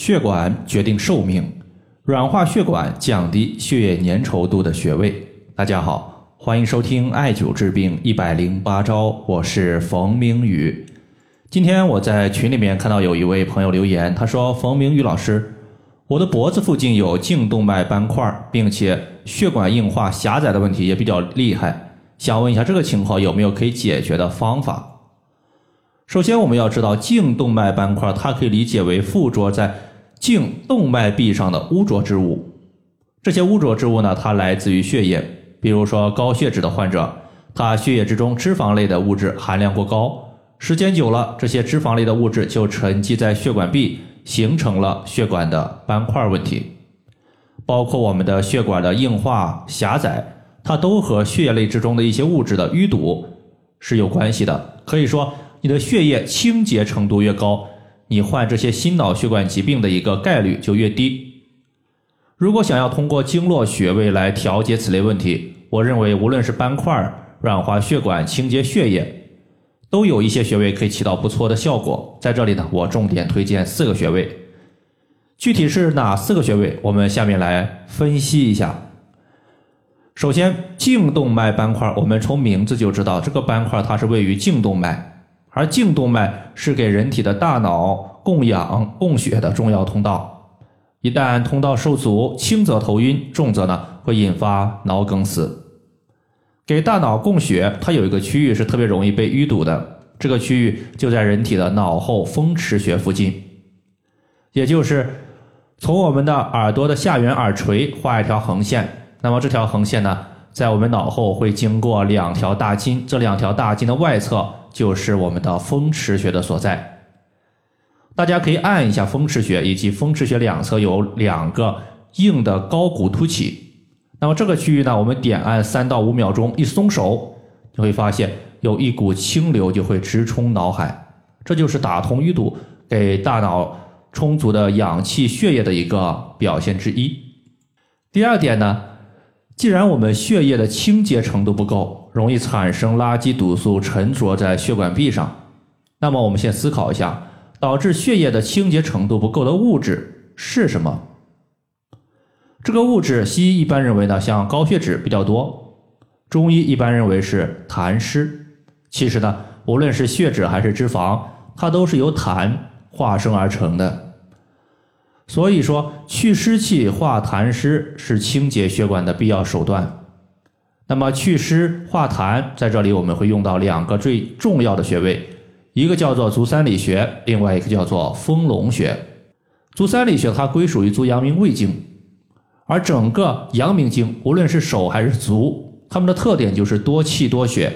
血管决定寿命，软化血管降低血液粘稠度的穴位。大家好，欢迎收听艾灸治病一百零八招，我是冯明宇。今天我在群里面看到有一位朋友留言，他说：“冯明宇老师，我的脖子附近有颈动脉斑块，并且血管硬化狭窄的问题也比较厉害，想问一下这个情况有没有可以解决的方法？”首先，我们要知道颈动脉斑块，它可以理解为附着在颈动脉壁上的污浊之物。这些污浊之物呢，它来自于血液。比如说高血脂的患者，他血液之中脂肪类的物质含量过高，时间久了，这些脂肪类的物质就沉积在血管壁，形成了血管的斑块问题。包括我们的血管的硬化狭窄，它都和血液类之中的一些物质的淤堵是有关系的。可以说。你的血液清洁程度越高，你患这些心脑血管疾病的一个概率就越低。如果想要通过经络穴位来调节此类问题，我认为无论是斑块、软化血管、清洁血液，都有一些穴位可以起到不错的效果。在这里呢，我重点推荐四个穴位。具体是哪四个穴位？我们下面来分析一下。首先，颈动脉斑块，我们从名字就知道，这个斑块它是位于颈动脉。而颈动脉是给人体的大脑供氧供血的重要通道，一旦通道受阻，轻则头晕，重则呢会引发脑梗死。给大脑供血，它有一个区域是特别容易被淤堵的，这个区域就在人体的脑后风池穴附近，也就是从我们的耳朵的下缘耳垂画一条横线，那么这条横线呢，在我们脑后会经过两条大筋，这两条大筋的外侧。就是我们的风池穴的所在，大家可以按一下风池穴，以及风池穴两侧有两个硬的高骨突起。那么这个区域呢，我们点按三到五秒钟，一松手，你会发现有一股清流就会直冲脑海，这就是打通淤堵，给大脑充足的氧气血液的一个表现之一。第二点呢？既然我们血液的清洁程度不够，容易产生垃圾毒素沉着在血管壁上，那么我们先思考一下，导致血液的清洁程度不够的物质是什么？这个物质，西医一般认为呢，像高血脂比较多，中医一般认为是痰湿。其实呢，无论是血脂还是脂肪，它都是由痰化生而成的。所以说，去湿气化痰湿是清洁血管的必要手段。那么，祛湿化痰，在这里我们会用到两个最重要的穴位，一个叫做足三里穴，另外一个叫做丰隆穴。足三里穴它归属于足阳明胃经，而整个阳明经，无论是手还是足，它们的特点就是多气多血。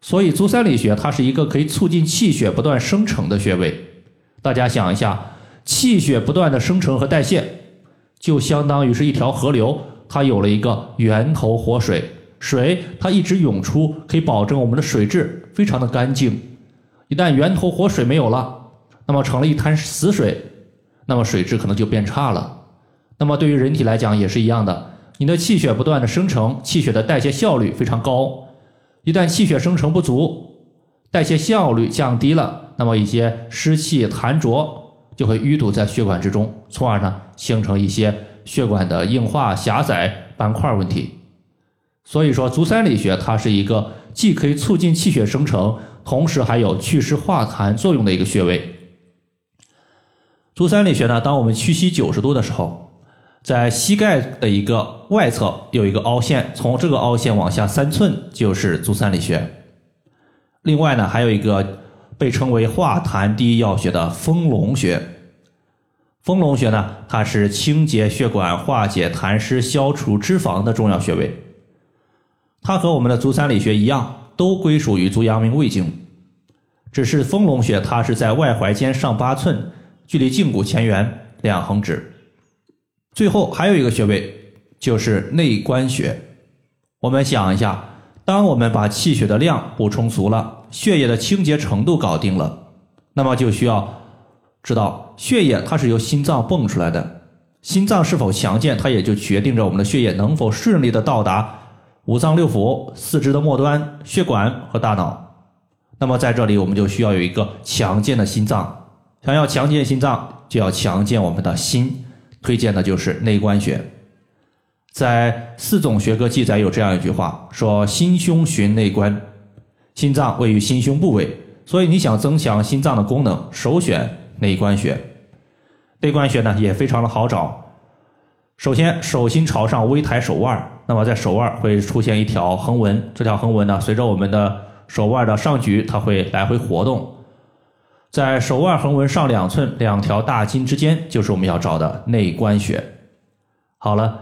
所以，足三里穴它是一个可以促进气血不断生成的穴位。大家想一下。气血不断的生成和代谢，就相当于是一条河流，它有了一个源头活水，水它一直涌出，可以保证我们的水质非常的干净。一旦源头活水没有了，那么成了一滩死水，那么水质可能就变差了。那么对于人体来讲也是一样的，你的气血不断的生成，气血的代谢效率非常高。一旦气血生成不足，代谢效率降低了，那么一些湿气痰浊。就会淤堵在血管之中，从而呢形成一些血管的硬化狭窄斑块问题。所以说，足三里穴它是一个既可以促进气血生成，同时还有祛湿化痰作用的一个穴位。足三里穴呢，当我们屈膝九十度的时候，在膝盖的一个外侧有一个凹陷，从这个凹陷往下三寸就是足三里穴。另外呢，还有一个。被称为化痰第一要穴的丰隆穴，丰隆穴呢，它是清洁血管、化解痰湿、消除脂肪的重要穴位。它和我们的足三里穴一样，都归属于足阳明胃经。只是丰隆穴它是在外踝尖上八寸，距离胫骨前缘两横指。最后还有一个穴位就是内关穴。我们想一下。当我们把气血的量补充足了，血液的清洁程度搞定了，那么就需要知道血液它是由心脏泵出来的，心脏是否强健，它也就决定着我们的血液能否顺利的到达五脏六腑、四肢的末端、血管和大脑。那么在这里，我们就需要有一个强健的心脏。想要强健心脏，就要强健我们的心，推荐的就是内关穴。在四种学科记载有这样一句话，说心胸循内关，心脏位于心胸部位，所以你想增强心脏的功能，首选内关穴。内关穴呢也非常的好找。首先，手心朝上，微抬手腕，那么在手腕会出现一条横纹，这条横纹呢，随着我们的手腕的上举，它会来回活动。在手腕横纹上两寸，两条大筋之间，就是我们要找的内关穴。好了，